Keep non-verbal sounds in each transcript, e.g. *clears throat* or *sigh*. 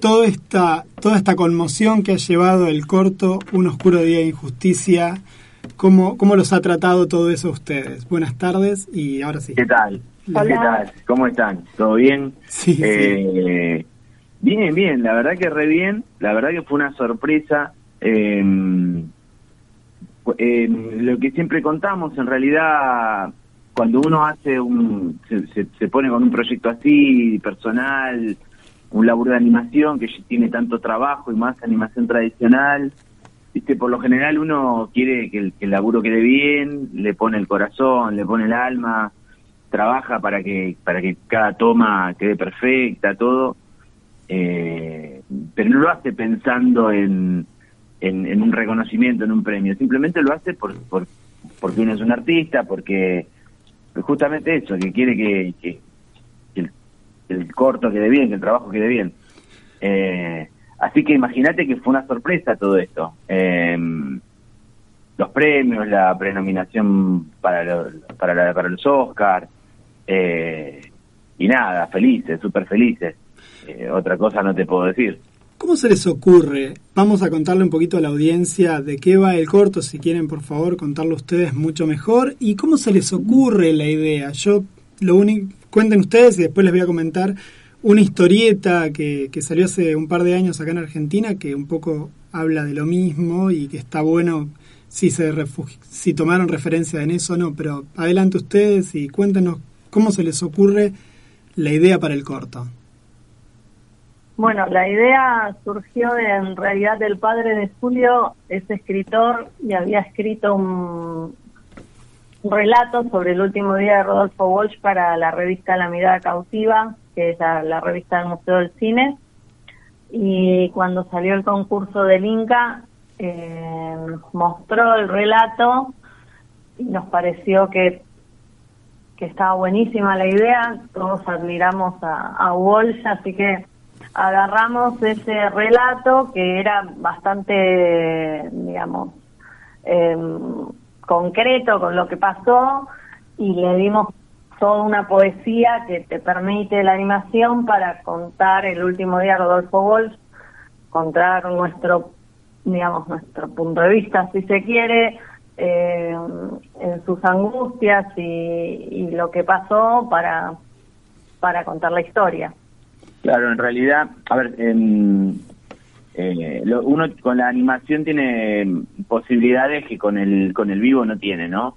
toda esta, toda esta conmoción que ha llevado el corto Un oscuro día de injusticia, ¿cómo, cómo los ha tratado todo eso a ustedes? Buenas tardes y ahora sí. ¿Qué tal? ¿Qué tal? ¿Cómo están? ¿Todo bien? Sí, eh, Bien, bien, la verdad que re bien, la verdad que fue una sorpresa. Eh, lo que siempre contamos, en realidad, cuando uno hace un, se, se, pone con un proyecto así, personal, un laburo de animación que tiene tanto trabajo y más animación tradicional, viste, por lo general uno quiere que el, que laburo quede bien, le pone el corazón, le pone el alma, trabaja para que, para que cada toma quede perfecta, todo. Eh, pero no lo hace pensando en, en, un reconocimiento, en un premio, simplemente lo hace por, por, porque uno es un artista, porque justamente eso, que quiere que, el, corto quede bien, que el trabajo quede bien. Eh, así que imagínate que fue una sorpresa todo esto. Eh, los premios, la prenominación para, para, para los Oscars, eh, y nada, felices, súper felices. Eh, otra cosa no te puedo decir. ¿Cómo se les ocurre? Vamos a contarle un poquito a la audiencia de qué va el corto, si quieren por favor contarlo ustedes mucho mejor. ¿Y cómo se les ocurre la idea? Yo lo único, cuenten ustedes y después les voy a comentar una historieta que, que salió hace un par de años acá en Argentina que un poco habla de lo mismo y que está bueno si se si tomaron referencia en eso o no, pero adelante ustedes y cuéntenos cómo se les ocurre la idea para el corto. Bueno, la idea surgió en realidad del padre de Julio, es escritor y había escrito un, relato sobre el último día de Rodolfo Walsh para la revista La Mirada Cautiva, que es la, revista del Museo del Cine. Y cuando salió el concurso del Inca, eh, mostró el relato y nos pareció que, que estaba buenísima la idea. Todos admiramos a, Walsh, así que agarramos ese relato que era bastante, digamos, em, concreto con lo que pasó y le dimos toda una poesía que te permite la animación para contar el último día de Rodolfo Wolf, contar nuestro, digamos, nuestro punto de vista, si se quiere, em, en sus angustias y, lo que pasó para, para contar la historia. Claro, en realidad, a ver, eh, uno con la animación tiene posibilidades que con el con el vivo no tiene, ¿no?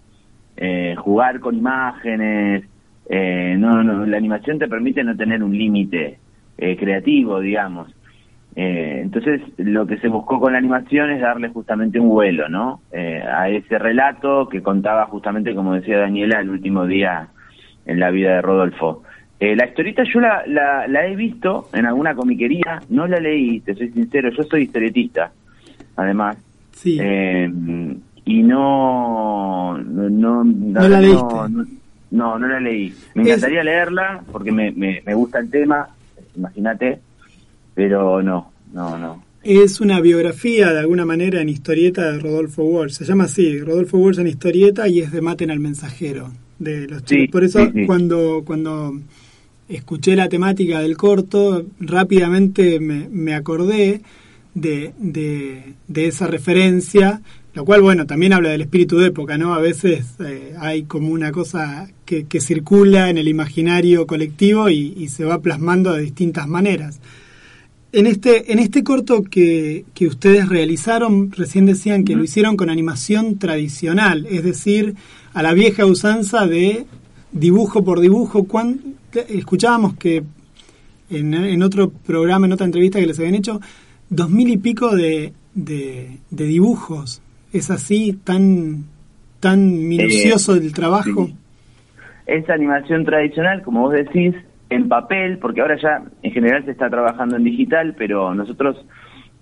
Eh, jugar con imágenes, eh, no, no, la animación te permite no tener un límite creativo, digamos. entonces, lo que se buscó con la animación es darle justamente un vuelo, ¿no? a ese relato que contaba justamente, como decía Daniela, el último día en la vida de Rodolfo. Eh, la historieta yo la, la, he visto en alguna comiquería, no la leí, te soy sincero, yo soy historietista, además. Sí. Eh, y no no no, no, la leíste. No, no, la leí. Me encantaría leerla porque me, me, me gusta el tema, imagínate, pero no, no, no. Es una biografía de alguna manera en historieta de Rodolfo Walsh. Se llama así, Rodolfo Walsh en historieta y es de Maten al Mensajero. De los sí, Por eso cuando cuando escuché la temática del corto, rápidamente me, me acordé de, de, esa referencia, lo cual, bueno, también habla del espíritu de época, ¿no? A veces eh, hay como una cosa que, que, circula en el imaginario colectivo y, y, se va plasmando de distintas maneras. En este, en este corto que, que ustedes realizaron, recién decían que lo hicieron con animación tradicional, es decir, a la vieja usanza de dibujo por dibujo. ¿Cuán, escuchábamos que en, otro programa, en otra entrevista que les habían hecho, dos mil y pico de, de, dibujos. ¿Es así tan, tan minucioso el trabajo? Es animación tradicional, como vos decís, en papel, porque ahora ya en general se está trabajando en digital, pero nosotros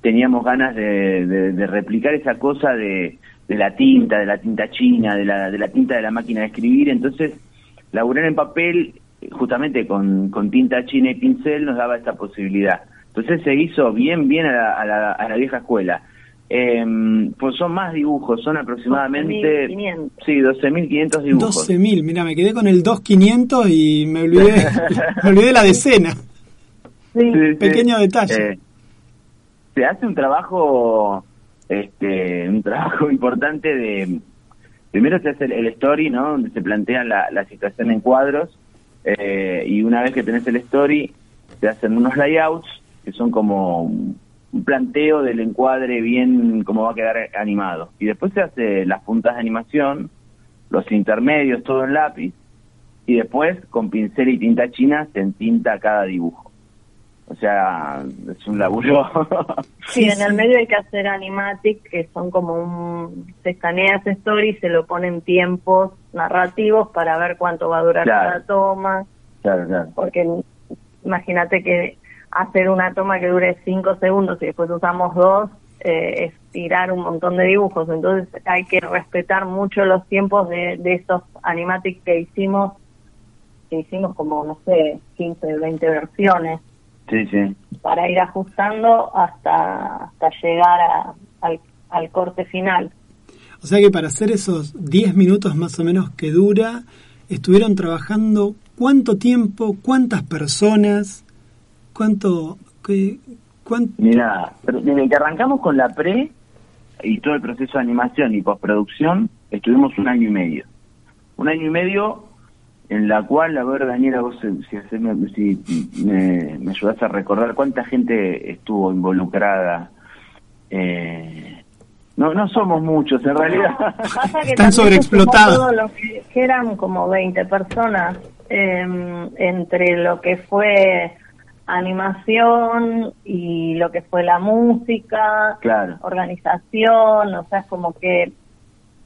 teníamos ganas de, de, replicar esa cosa de, de, la tinta, de la tinta china, de la, de la tinta de la máquina de escribir, entonces laburar en papel justamente con, con tinta china y pincel nos daba esta posibilidad. Entonces se hizo bien, bien a la, a la, a la vieja escuela. Eh, pues son más dibujos, son aproximadamente... 12.500. Sí, 12.500 dibujos. 12.000, mira, me quedé con el 2.500 y me olvidé, *laughs* *laughs* me olvidé la decena. Sí. Pequeño detalle. Eh, se hace un trabajo, este, un trabajo *laughs* importante de, primero se hace el, story, ¿no? Donde se plantea la, la situación en cuadros, eh, y una vez que tenés el story, se hacen unos layouts, que son como un planteo del encuadre bien cómo va a quedar animado. Y después se hace las puntas de animación, los intermedios, todo en lápiz, y después con pincel y tinta china se entinta cada dibujo. O sea, es un laburo. *laughs* sí, en el medio hay que hacer animatic, que son como un... Se escanea ese story y se lo ponen tiempos narrativos para ver cuánto va a durar cada toma. Claro, claro. Porque imagínate que hacer una toma que dure cinco segundos y después usamos dos, eh, es tirar un montón de dibujos. Entonces hay que respetar mucho los tiempos de, de esos animatics que hicimos, que hicimos como, no sé, 15, 20 versiones. Sí, sí. Para ir ajustando hasta, hasta llegar al, al corte final. O sea que para hacer esos 10 minutos más o menos que dura, estuvieron trabajando cuánto tiempo, cuántas personas, ¿Cuánto? Qué, Mira, desde que arrancamos con la pre y todo el proceso de animación y postproducción, estuvimos un año y medio. Un año y medio en la cual, a ver, Daniela, vos si, me, me ayudás a recordar cuánta gente estuvo involucrada. Eh, no, no somos muchos, en realidad. Están sobreexplotados. que, eran como 20 personas em, entre lo que fue animación y lo que fue la música, organización, o sea, es como que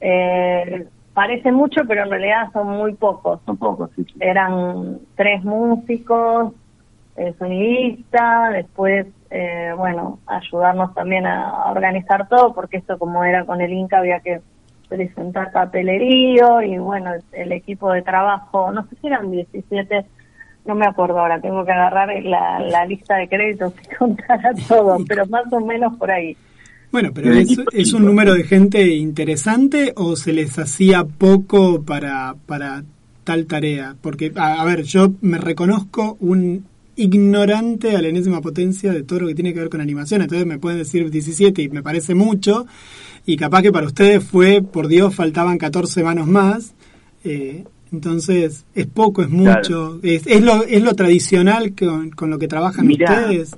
eh, parece mucho, pero en realidad son muy pocos. Son pocos, sí. Eran tres músicos, eh, sonidista, después, eh, bueno, ayudarnos también a, organizar todo, porque esto como era con el Inca había que presentar papelerío y bueno, el equipo de trabajo, no sé si eran 17 no me acuerdo ahora, tengo que agarrar la, lista de créditos y *laughs* contar a todo, pero más o menos por ahí. Bueno, pero es, es, un número de gente interesante o se les hacía poco para, para tal tarea? Porque, a, ver, yo me reconozco un ignorante a la enésima potencia de todo lo que tiene que ver con animación, entonces me pueden decir 17 y me parece mucho, y capaz que para ustedes fue, por Dios, faltaban 14 manos más. Eh, entonces, ¿es poco, es mucho? ¿Es, es, lo, ¿Es lo tradicional con, con lo que trabajan ustedes?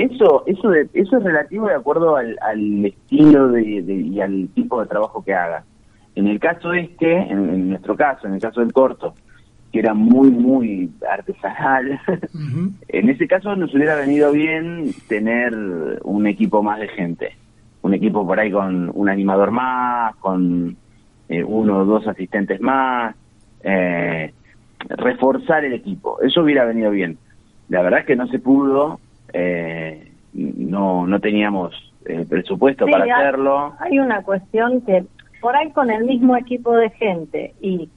Eso, eso, de, eso es relativo de acuerdo al, al estilo de, y al tipo de trabajo que haga. En el caso este, en, nuestro caso, en el caso del corto, que era muy, muy artesanal, *laughs* en ese caso nos hubiera venido bien tener un equipo más de gente. Un equipo por ahí con un animador más, con eh, uno o dos asistentes más, eh, reforzar el equipo. Eso hubiera venido bien. La verdad es que no se pudo, eh, no, no teníamos el presupuesto para hacerlo. Hay una cuestión que por ahí con el mismo equipo de gente y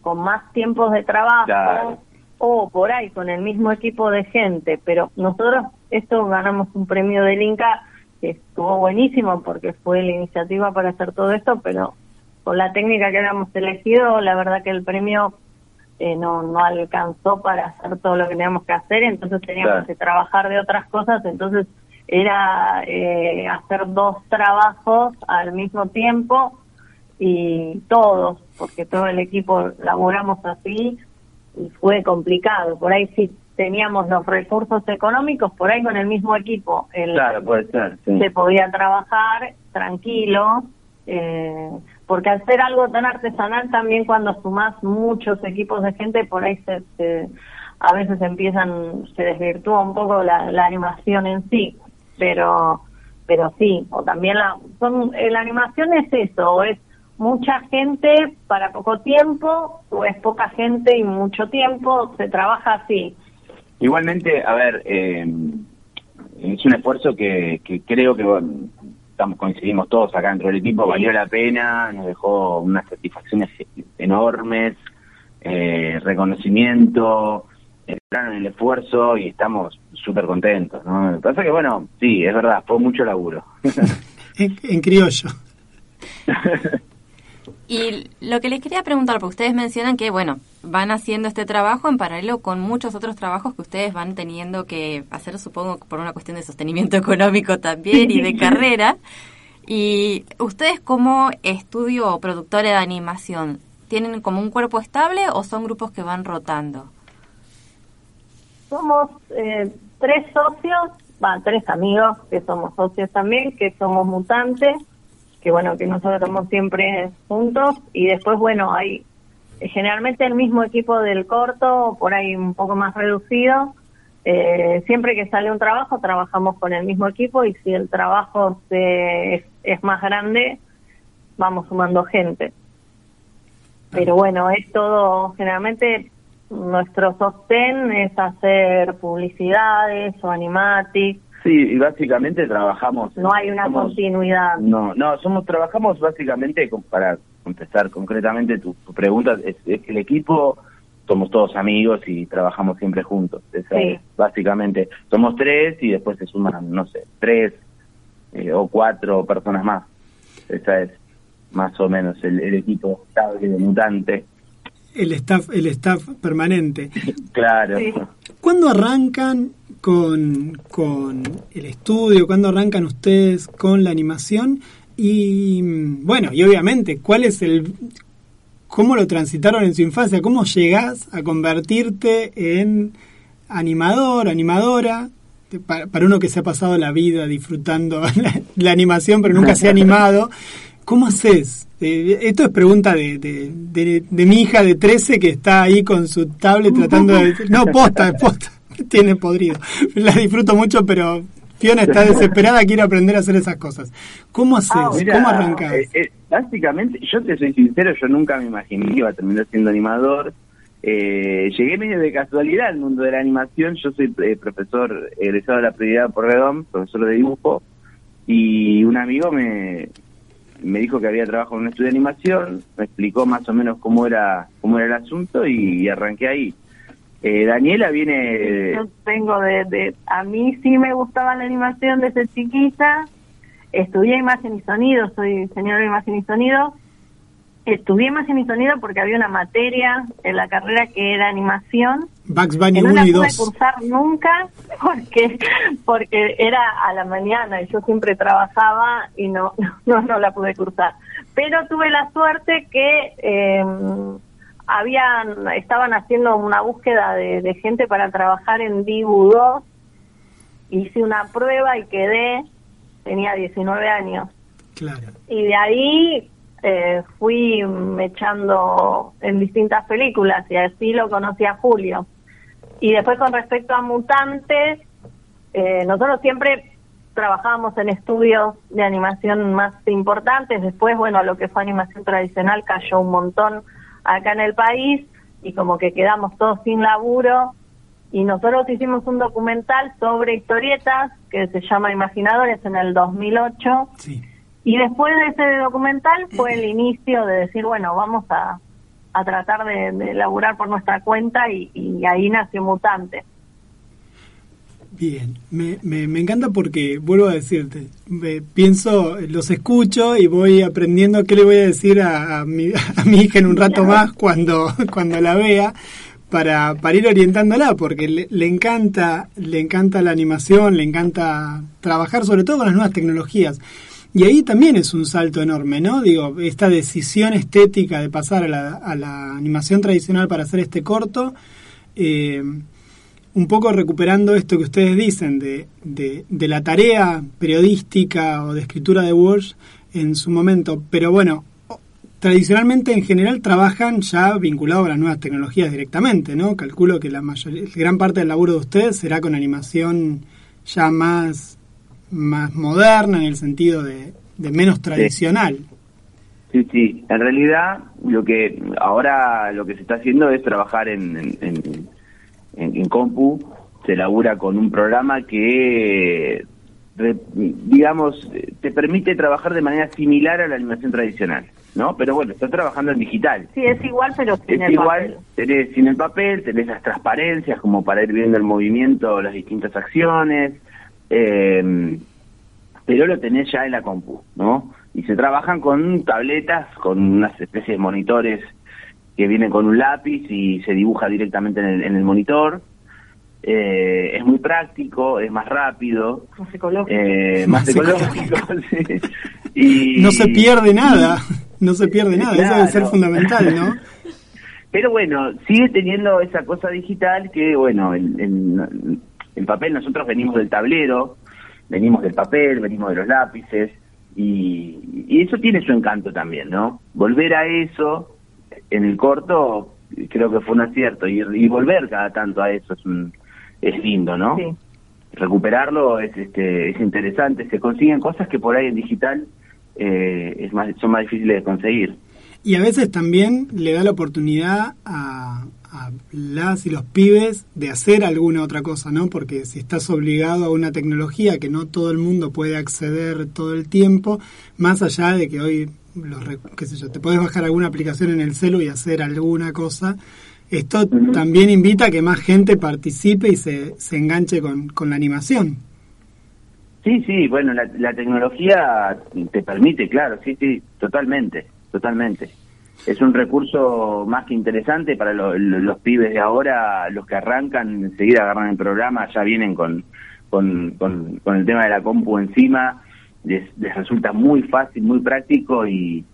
con más tiempos de trabajo, o por ahí con el mismo equipo de gente, pero nosotros esto ganamos un premio del Inca que estuvo buenísimo porque fue la iniciativa para hacer todo esto, pero con la técnica que habíamos elegido, la verdad que el premio eh, no, no alcanzó para hacer todo lo que teníamos que hacer, entonces teníamos que trabajar de otras cosas, entonces era eh, hacer dos trabajos al mismo tiempo y todos, porque todo el equipo laboramos así y fue complicado. Por ahí sí teníamos los recursos económicos, por ahí con el mismo equipo el, claro, puede ser, se podía trabajar tranquilo. Eh, porque al ser algo tan artesanal también cuando sumas muchos equipos de gente por ahí se, a veces empiezan se desvirtúa un poco la, animación en sí. Pero pero sí o también la son la animación es eso o es mucha gente para poco tiempo o es poca gente y mucho tiempo se trabaja así. Igualmente a ver eh, es un esfuerzo que, que creo que coincidimos todos acá dentro del equipo, valió la pena, nos dejó unas satisfacciones enormes, eh, reconocimiento, entraron en el esfuerzo y estamos súper contentos, ¿no? Lo que pasa que, bueno, sí, es verdad, fue mucho laburo. *laughs* en, criollo. *laughs* Y lo que les quería preguntar, porque ustedes mencionan que, bueno, van haciendo este trabajo en paralelo con muchos otros trabajos que ustedes van teniendo que hacer, supongo, por una cuestión de sostenimiento *laughs* económico también y de *laughs* carrera. Y ustedes como estudio o productora de animación, ¿tienen como un cuerpo estable o son grupos que van rotando? Somos eh, tres socios, van tres amigos que somos socios también, que somos mutantes que bueno, que nosotros estamos siempre juntos y después, bueno, hay generalmente el mismo equipo del corto, por ahí un poco más reducido. Eh, siempre que sale un trabajo, trabajamos con el mismo equipo y si el trabajo se, es, más grande, vamos sumando gente. Pero bueno, es todo, generalmente nuestro sostén es hacer publicidades o animatics, Sí, y básicamente trabajamos. No hay una continuidad. No, no, somos trabajamos básicamente para contestar concretamente tu, pregunta es, que el equipo somos todos amigos y trabajamos siempre juntos. sí. básicamente somos tres y después se suman no sé tres eh, o cuatro personas más. Esa es más o menos el, el equipo estable de mutante. El staff, el staff permanente. *laughs* claro. ¿Cuándo arrancan con, con el estudio? ¿Cuándo arrancan ustedes con la animación? Y bueno, y obviamente, ¿cuál es el cómo lo transitaron en su infancia? ¿Cómo llegás a convertirte en animador, animadora? Para, uno que se ha pasado la vida disfrutando *laughs* la, animación, pero nunca se ha animado, ¿cómo haces? Eh, esto es pregunta de, de, de, mi hija de 13 que está ahí con su tablet tratando de... No, posta, posta *laughs* tiene podrido. La disfruto mucho, pero Fiona está desesperada, quiere aprender a hacer esas cosas. ¿Cómo haces? Ah, ¿Cómo arrancas? Eh, eh, básicamente, yo te soy sincero, yo nunca me imaginé que iba a terminar siendo animador. Eh, llegué medio de casualidad al mundo de la animación. Yo soy profesor egresado de la prioridad por Redón, profesor de dibujo, y un amigo me, me dijo que había trabajado en un estudio de animación, me explicó más o menos cómo era cómo era el asunto y arranqué ahí. Eh, Daniela viene... Yo tengo de, A mí sí me gustaba la animación desde chiquita. Estudié imagen y sonido, soy señora de imagen y sonido. Estudié imagen y sonido porque había una materia en la carrera que era animación. Bugs Bunny 1 y 2. No pude cursar nunca *laughs* porque, porque era a la mañana y yo siempre trabajaba y no, *laughs* no, no la pude cursar. Pero tuve la suerte que... Eh, habían estaban haciendo una búsqueda de, gente para trabajar en Dibu 2 hice una prueba y quedé tenía 19 años. Claro. y de ahí eh, fui echando en distintas películas y así lo conocí a Julio. Y después con respecto a mutantes eh, nosotros siempre trabajábamos en estudios de animación más importantes. Después bueno lo que fue animación tradicional cayó un montón acá en el país y como que quedamos todos sin laburo. Y nosotros hicimos un documental sobre historietas que se llama Imaginadores en el 2008 y después de ese documental fue el *clears throat* inicio de decir bueno vamos a, a tratar de, de laburar por nuestra cuenta y, y ahí nació Mutante. Bien, me, me, me, encanta porque, vuelvo a decirte, pienso, los escucho y voy aprendiendo qué le voy a decir a, mi, *laughs* a mi hija en un rato más cuando, *laughs* cuando la vea para, para ir orientándola, porque le, le, encanta, le encanta la animación, le encanta trabajar sobre todo con las nuevas tecnologías. Y ahí también es un salto enorme, ¿no? Digo, esta decisión estética de pasar a la, a la animación tradicional para hacer este corto. Eh, un poco recuperando esto que ustedes dicen de, de, la tarea periodística o de escritura de Walsh en su momento, pero bueno, tradicionalmente en general trabajan ya vinculados a las nuevas tecnologías directamente, ¿no? Calculo que la mayoría, gran parte del laburo de ustedes será con animación ya más, más moderna en el sentido de, de menos tradicional. Sí, sí. En realidad, lo que ahora lo que se está haciendo es trabajar en en, Compu se labura con un programa que, digamos, te permite trabajar de manera similar a la animación tradicional. ¿no? Pero bueno, está trabajando en digital. Sí, es igual, pero sin es el igual, papel. Tenés sin el papel, tenés las transparencias como para ir viendo el movimiento, las distintas acciones, eh, pero lo tenés ya en la compu, ¿no? y se trabajan con tabletas, con unas especies de monitores que vienen con un lápiz y se dibuja directamente en el, en el monitor. Eh, es muy práctico, es más rápido, Más ecológico. eh, más, Más ecológico. sí. *laughs* y, No se pierde nada, *laughs* no se pierde nada, eso debe ser Claro. fundamental, ¿no? *laughs* Pero bueno, sigue teniendo esa cosa digital que, bueno, el, el- el papel, nosotros venimos del tablero, venimos del papel, venimos de los lápices, y, y eso tiene su encanto también, ¿no? Volver a eso en el corto creo que fue un acierto, y, y volver cada tanto a eso es, un, es lindo, ¿no? Sí. Recuperarlo es, este, es interesante, se consiguen cosas que por ahí en digital eh, es más, son más difíciles de conseguir. Y a veces también le da la oportunidad a, a las y los pibes de hacer alguna otra cosa, ¿no? Porque si estás obligado a una tecnología que no todo el mundo puede acceder todo el tiempo, más allá de que hoy, los, qué sé yo, te puedes bajar alguna aplicación en el celu y hacer alguna cosa, esto también invita a que más gente participe y se, se enganche con, con la animación. Sí, sí, bueno, la, la tecnología te permite, claro, sí, sí, totalmente, totalmente. Es un recurso más que interesante para lo- lo- los pibes de ahora, los que arrancan, enseguida agarran el programa, ya vienen con, con, con, con el tema de la compu encima, les, les resulta muy fácil, muy práctico y,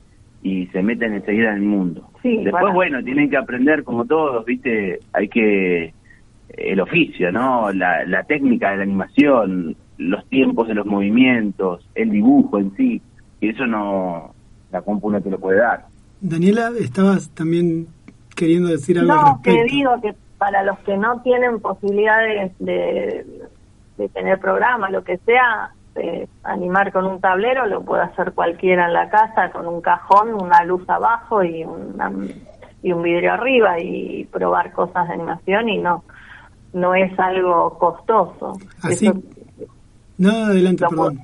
y se meten enseguida en el mundo. Sí, Después, para- bueno, tienen que aprender como todos, ¿viste? Hay que el oficio, ¿no? La, la técnica de la animación, los tiempos de los movimientos, el dibujo en sí, y eso no, la compu no te lo puede dar. Daniela, estabas también queriendo decir algo al No, que respecto. digo que para los que no tienen posibilidades de, de tener programa, lo que sea, eh, animar con un tablero lo puede hacer cualquiera en la casa, con un cajón, una luz abajo y, una, y un vidrio arriba y probar cosas de animación y no no es algo costoso. Así, Eso- no, adelante, perdón.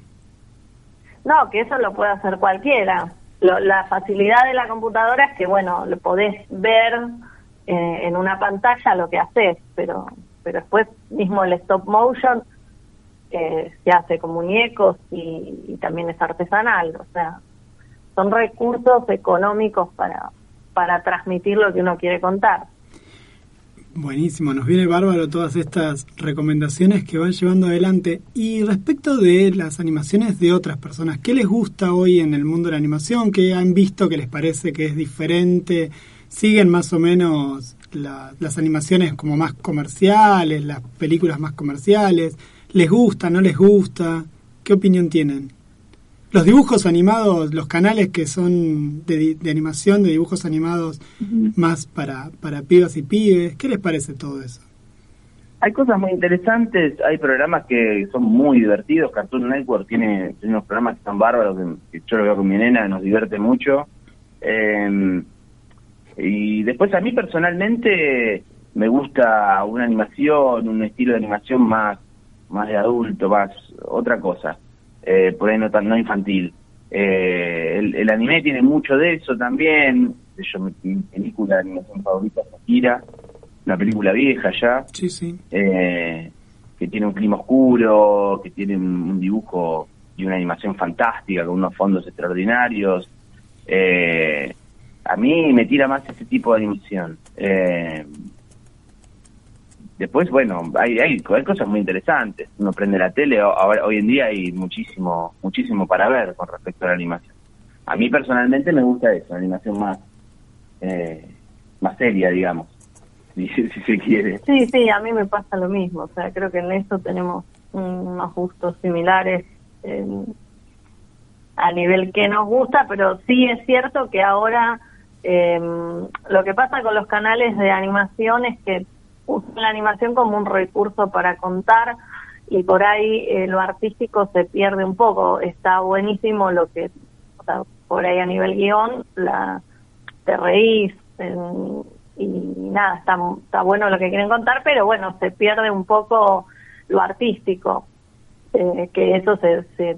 no, que eso lo puede hacer cualquiera. Lo- la facilidad de la computadora es que, bueno, lo podés ver eh, en una pantalla lo que haces, pero, pero después mismo el stop motion eh, se hace con muñecos y, y también es artesanal. O sea, son recursos económicos para, para transmitir lo que uno quiere contar. Buenísimo, nos viene bárbaro todas estas recomendaciones que van llevando adelante. Y respecto de las animaciones de otras personas, ¿qué les gusta hoy en el mundo de la animación? ¿Qué han visto que les parece que es diferente? ¿Siguen más o menos la- las animaciones como más comerciales, las películas más comerciales? ¿Les gusta, no les gusta? ¿Qué opinión tienen? Los dibujos animados, los canales que son de, de animación, de dibujos animados más para, para pibas y pibes, ¿qué les parece todo eso? Hay cosas muy interesantes, hay programas que son muy divertidos, Cartoon Network tiene, tiene unos programas que están bárbaros, que, que yo lo veo con mi nena, nos divierte mucho. Eh, y después a mí personalmente me gusta una animación, un estilo de animación más, más de adulto, más otra cosa, eh, por ahí no tan no infantil. Eh, el, el anime tiene mucho de eso también. Yo, mi, mi película de animación favorita es Akira, una película vieja ya Sí, sí. eh, que tiene un clima oscuro, que tiene un, dibujo y una animación fantástica con unos fondos extraordinarios. Eh, a mí me tira más ese tipo de animación. Eh, después, bueno, hay, hay, hay cosas muy interesantes. Uno prende la tele, ahora, hoy en día hay muchísimo, muchísimo para ver con respecto a la animación. A mí personalmente me gusta eso, la animación más, eh, más seria, digamos, *laughs* si, si se quiere. Sí, sí, a mí me pasa lo mismo. O sea, creo que en eso tenemos unos gustos similares eh, a nivel que nos gusta, pero sí es cierto que ahora eh, lo que pasa con los canales de animación es que usan la animación como un recurso para contar y por ahí eh, lo artístico se pierde un poco. Está buenísimo lo que, o sea, por ahí a nivel guion, la, te reís eh, y nada, está, está bueno lo que quieren contar, pero bueno, se pierde un poco lo artístico. Eh, que eso se, se,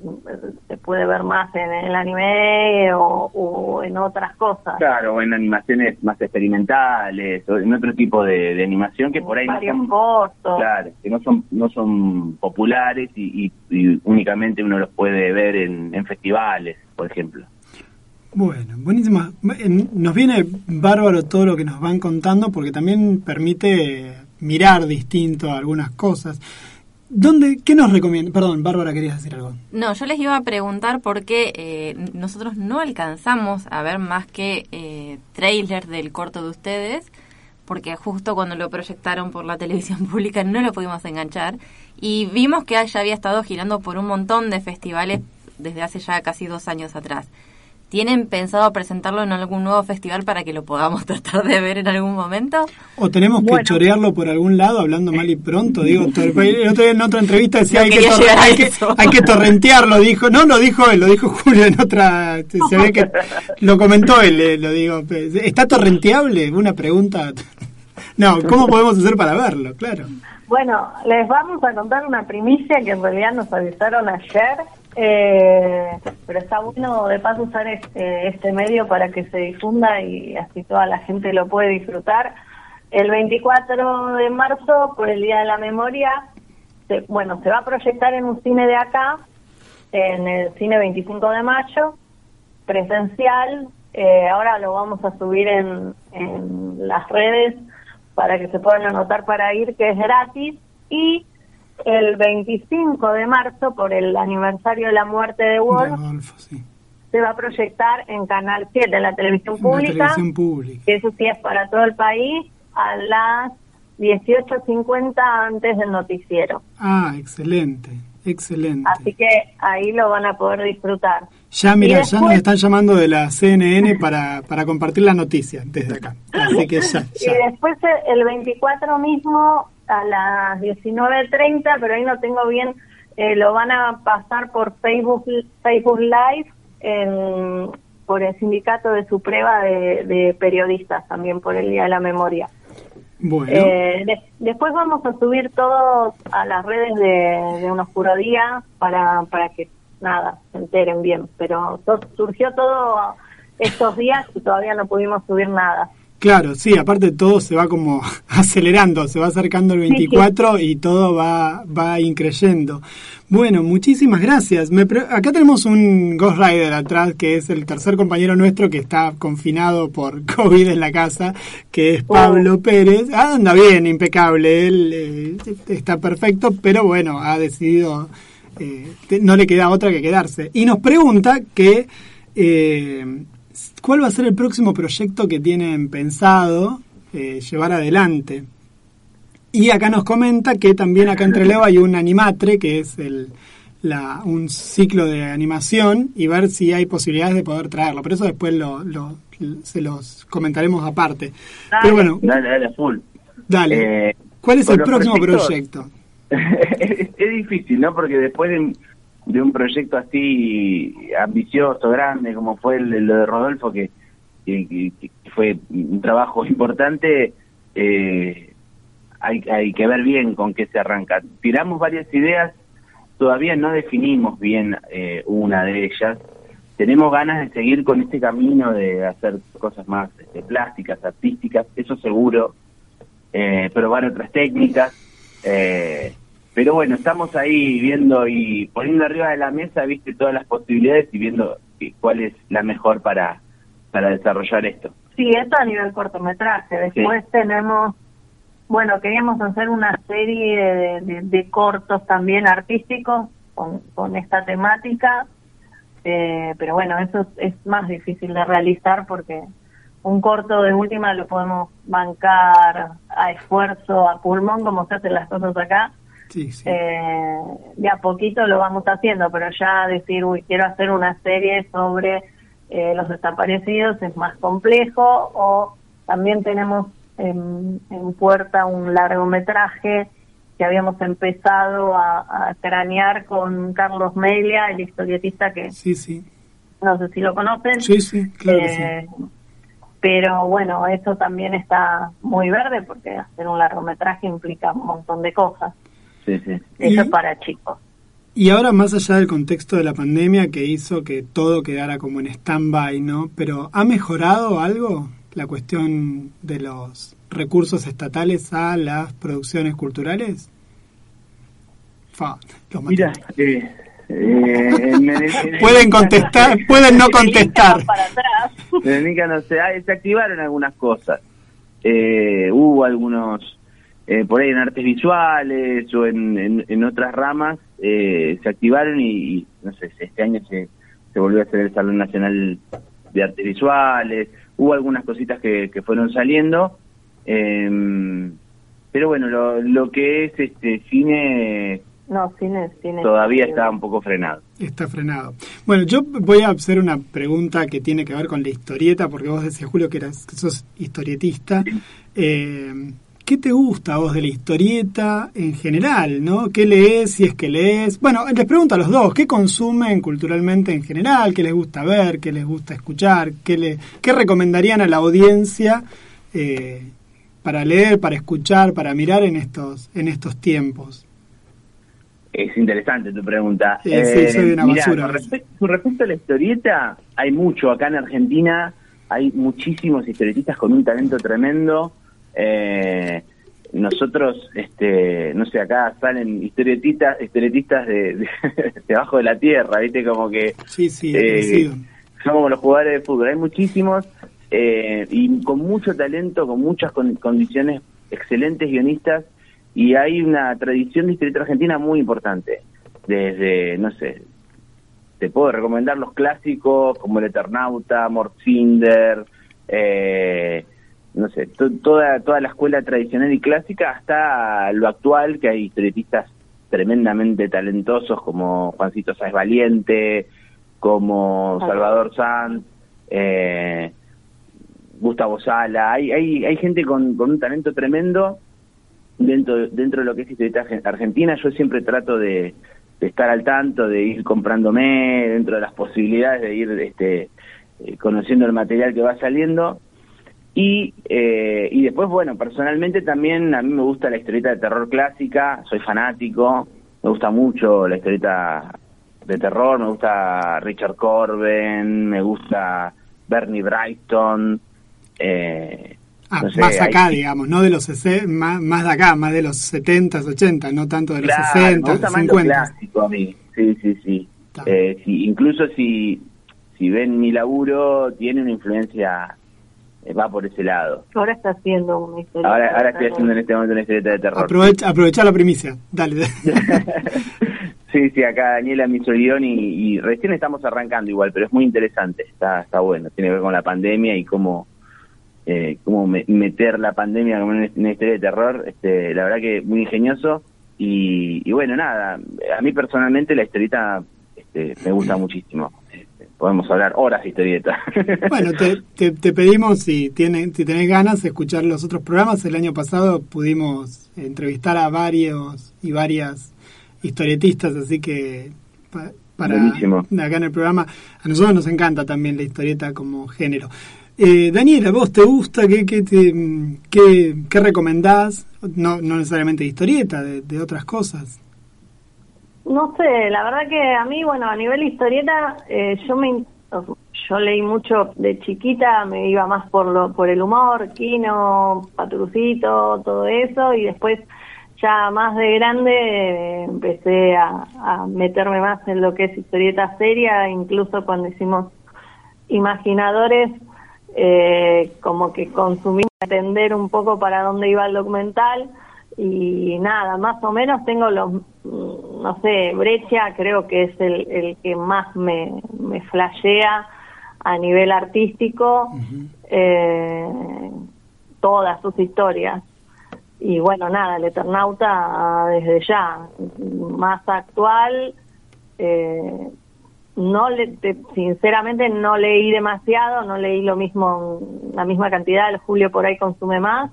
se, puede ver más en el anime o, en otras cosas. Claro, o en animaciones más experimentales, o en otro tipo de, animación que por ahí no son, claro, que no son no son populares y, únicamente uno los puede ver en, en festivales, por ejemplo. Bueno, buenísima. Nos viene bárbaro todo lo que nos van contando porque también permite mirar distinto algunas cosas. ¿Dónde, ¿Qué nos recomienda? Perdón, Bárbara, querías decir algo. No, yo les iba a preguntar porque eh, nosotros no alcanzamos a ver más que eh, trailer del corto de ustedes, porque justo cuando lo proyectaron por la *laughs* televisión pública no lo pudimos enganchar, y vimos que ya había estado girando por un montón de festivales desde hace ya casi dos años atrás. ¿Tienen pensado presentarlo en algún nuevo festival para que lo podamos *laughs* tratar de ver en algún momento? ¿O tenemos que chorearlo por algún lado, hablando mal y pronto? Digo, *laughs* el otro día en otra entrevista decía hay que, hay, que, torrentearlo, dijo. No, lo dijo él, lo dijo *laughs* Julio en otra... Se ve que lo comentó él, eh, lo digo. ¿Está torrenteable? Una pregunta... No, ¿cómo podemos hacer para verlo? Claro. Bueno, les vamos a contar una primicia que en realidad nos avisaron ayer eh, pero está bueno de paso usar este, este medio para que se difunda y así toda la gente lo puede disfrutar. El 24 de marzo, por el Día de la Memoria, bueno, se va a proyectar en un cine de acá, en el cine 25 de mayo, presencial. Eh, ahora lo vamos a subir en, en las redes para que se puedan anotar para ir, que es gratis. Y el 25 de marzo, por el aniversario de la muerte de Wolf, se va a proyectar en Canal 7, en la televisión pública, que eso sí es para todo el país, a las 18.50 antes del noticiero. Ah, excelente, excelente. Así que ahí lo van a poder disfrutar. Ya, mira, ya nos están llamando de la CNN para, para compartir la noticia desde acá. Así que ya, *laughs* ya. Y después el 24 mismo a las 19.30, pero ahí no tengo bien, eh, lo van a pasar por Facebook, Facebook Live por el sindicato de su prueba de, periodistas, también por el Día de la Memoria. Bueno. Eh, después vamos a subir todo a las redes de, de Un Oscuro Día para, para que, nada, se enteren bien. Pero surgió todo estos días y todavía no pudimos subir nada. Claro, sí, aparte todo se va como *laughs* acelerando, se va acercando el 24 y todo va, va increyendo. Bueno, muchísimas gracias. acá tenemos un Ghost Rider atrás, que es el tercer compañero nuestro que está confinado por *laughs* COVID en la casa, que es Pablo oh. Pérez. Ah, anda bien, impecable, él eh, está perfecto, pero bueno, ha decidido, eh, no le queda otra que quedarse. Y nos pregunta que... Eh, ¿Cuál va a ser el próximo proyecto que tienen pensado eh, llevar adelante? Y acá nos comenta que también acá entre Leo hay un animatre, que es el, un ciclo de animación, y ver si hay posibilidades de poder traerlo. Por eso después lo, se los comentaremos aparte. Pero bueno, dale, dale, full. Dale. Eh, ¿Cuál es el próximo proyecto? *laughs* es, difícil, ¿no? Porque después de de un proyecto así ambicioso, grande, como fue el, lo de Rodolfo, que, fue un trabajo *laughs* importante, eh, hay, hay que ver bien con qué se arranca. Tiramos varias ideas, todavía no definimos bien eh, una de ellas. Tenemos ganas de seguir con este camino de hacer cosas más este, plásticas, artísticas, eso seguro, eh, probar otras técnicas. Eh, pero bueno, estamos ahí viendo y poniendo arriba de la mesa, viste, todas las posibilidades y viendo cuál es la mejor para, para desarrollar esto. Sí, esto a nivel cortometraje. Después tenemos, bueno, queríamos hacer una serie de, cortos también artísticos con, con esta temática, eh, pero bueno, eso es más difícil de realizar porque un corto de última lo podemos bancar a esfuerzo, a pulmón, como se hacen las cosas acá eh, de a poquito lo vamos haciendo, pero ya decir, uy, quiero hacer una serie sobre eh, los desaparecidos es más complejo, o también tenemos en, puerta un largometraje que habíamos empezado a, cranear con Carlos Melia, el historietista que sí, sí. no sé si lo conocen. Sí, sí, claro eh, Pero bueno, eso también está muy verde porque hacer un largometraje implica un montón de cosas. Sí, sí. Eso es para chicos. Y ahora, más allá del contexto de la pandemia que hizo que todo quedara como en stand-by, ¿no? Pero ¿ha mejorado algo la cuestión de los recursos estatales a las producciones culturales? Fa, Mira, eh, eh, *laughs* pueden contestar, pueden no contestar. no se, se activaron algunas cosas. Eh, hubo algunos, eh, por ahí en artes visuales o en, en, otras ramas, eh, se activaron y, no sé, este año se, se volvió a hacer el Salón Nacional de Artes Visuales, hubo algunas cositas que, que fueron saliendo, em, pero bueno, lo, lo que es este cine no, cine, cine. Todavía está un poco frenado. Está frenado. Bueno, yo voy a hacer una pregunta que tiene que ver con la historieta, porque vos decías, Julio, que, eras, que sos historietista. Eh, ¿Qué te gusta a vos de la historieta en general? ¿no? ¿Qué lees, si es que lees? Bueno, les pregunto a los dos, ¿qué consumen culturalmente en general? ¿Qué les gusta ver? ¿Qué les gusta escuchar? ¿Qué, le, qué recomendarían a la audiencia eh, para leer, para escuchar, para mirar en estos, en estos tiempos? Es interesante tu pregunta. Sí, sí, soy una eh, Con, respecto, a la historieta, hay mucho. Acá en Argentina hay muchísimos historietistas con un talento tremendo. Eh, nosotros, este, no sé, acá salen historietistas, historietistas de, *laughs* debajo de la tierra, ¿viste? Como que... Sí, sí, eh, son como los jugadores de fútbol. Hay muchísimos y con mucho talento, con muchas condiciones, excelentes guionistas y hay una tradición de historieta argentina muy importante. Desde, no sé, te puedo recomendar los clásicos como El Eternauta, Mortzinder, eh, no sé, toda, toda la escuela tradicional y clásica hasta lo actual, que hay historietistas tremendamente talentosos como Juancito Sáez Valiente, como Salvador Sanz, eh, Gustavo Sala, hay, hay, hay gente con, con un talento tremendo dentro, dentro de lo que es historieta argentina, yo siempre trato de, estar al tanto, de ir comprándome, dentro de las posibilidades de ir este, eh, conociendo el material que va saliendo. Y, eh, y después, bueno, personalmente también a mí me gusta la historieta de terror clásica, soy fanático, me gusta mucho la historieta de terror, me gusta Richard Corben, me gusta Bernie Brighton, eh, Ah, más acá, digamos, no de los más, más de acá, más de los 70, 80, no tanto de los 60, me 50. clásico a mí, sí, sí, sí. Eh, sí. Incluso si, si ven mi laburo, tiene una influencia, va por ese lado. Ahora está haciendo una historia. Ahora, ahora estoy haciendo en este momento una historieta de terror. Aprovecha, aprovecha la primicia, dale. *laughs* sí, sí, acá Daniela me hizo guion y, y recién estamos arrancando igual, pero es muy interesante, está, está bueno, tiene que ver con la pandemia y cómo eh, cómo meter la pandemia como en una historia de terror, este, la verdad que muy ingenioso. Y, bueno, nada, a mí personalmente la historieta este, me gusta muchísimo. Podemos hablar horas de historieta. *laughs* Bueno, te, te, pedimos si, tiene, si tenés ganas de escuchar los otros programas. El año pasado pudimos entrevistar a varios y varias historietistas, así que para acá en el programa, a nosotros nos encanta también la historieta como género. Eh, Daniela, ¿vos te gusta? ¿Qué, qué, te, qué, qué recomendás? No, no necesariamente de historieta, de, otras cosas. No sé, la verdad que a mí, bueno, a nivel historieta, eh, yo me yo leí mucho de chiquita, me iba más por lo, por el humor, Kino, Patrucito, todo eso, y después ya más de grande empecé a, a meterme más en lo que es historieta seria, incluso cuando hicimos Imaginadores, eh, como que consumí, entender un poco para dónde iba el documental y nada, más o menos tengo los, no sé, Brecha creo que es el, el que más me, me flashea a nivel artístico eh, todas sus historias. Y bueno, nada, el Eternauta desde ya, más actual, eh, no le, sinceramente no leí demasiado, no leí lo mismo, la misma cantidad, el Julio por ahí consume más.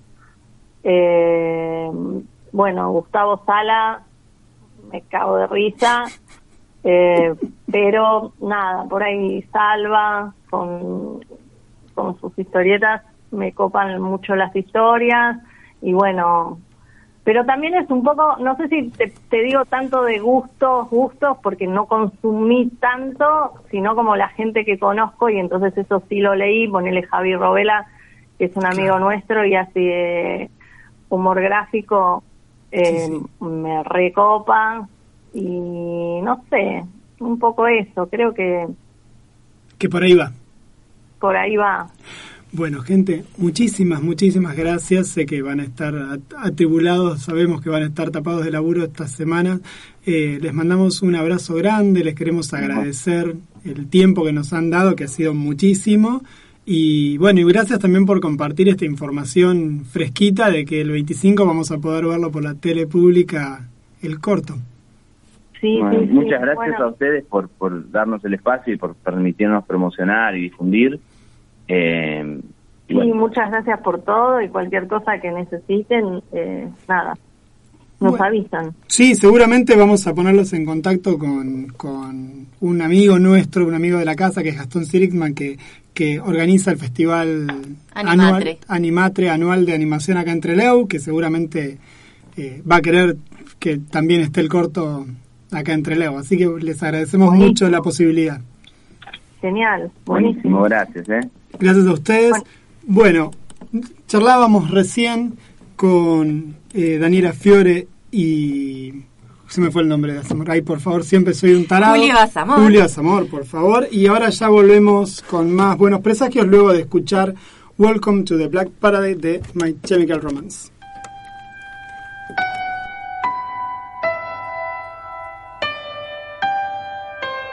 Eh, bueno, Gustavo Sala, me cago de risa, eh, pero nada, por ahí Salva, con, con sus historietas, me copan mucho las historias, y bueno, pero también es un poco, no sé si te, digo tanto de gustos, gustos, porque no consumí tanto, sino como la gente que conozco, y entonces eso sí lo leí, ponele Javi Robela, que es un amigo nuestro y hace humor gráfico, eh, me recopa, y no sé, un poco eso, creo que... Que por ahí va. Por ahí va. Bueno, gente, muchísimas, muchísimas gracias. Sé que van a estar atribulados, sabemos que van a estar tapados de laburo esta semana. Eh, les mandamos un abrazo grande, les queremos agradecer el tiempo que nos han dado, que ha sido muchísimo. Y bueno, y gracias también por compartir esta información fresquita de que el 25 vamos a poder verlo por la tele pública, el corto. Sí, muchas gracias a ustedes por, por darnos el espacio y por permitirnos promocionar y difundir. Eh, sí, muchas gracias por todo y cualquier cosa que necesiten, eh, nada, nos avisan. Sí, seguramente vamos a ponerlos en contacto con, con un amigo nuestro, un amigo de la casa, que es Gastón Sirikman, que, que organiza el festival anual, Animatre anual de animación acá en Trelew, que seguramente eh, va a querer que también esté el corto acá en Trelew. Así que les agradecemos mucho la posibilidad. Genial, buenísimo. gracias. ¿eh? Gracias a ustedes. Bueno, charlábamos recién con eh, Daniela Fiore y se me fue el nombre de Azamor. Ay, por favor, siempre soy un tarado. Julio Azamor. Julio Azamor, por favor. Y ahora ya volvemos con más buenos presagios luego de escuchar Welcome to the Black Paradise de My Chemical Romance.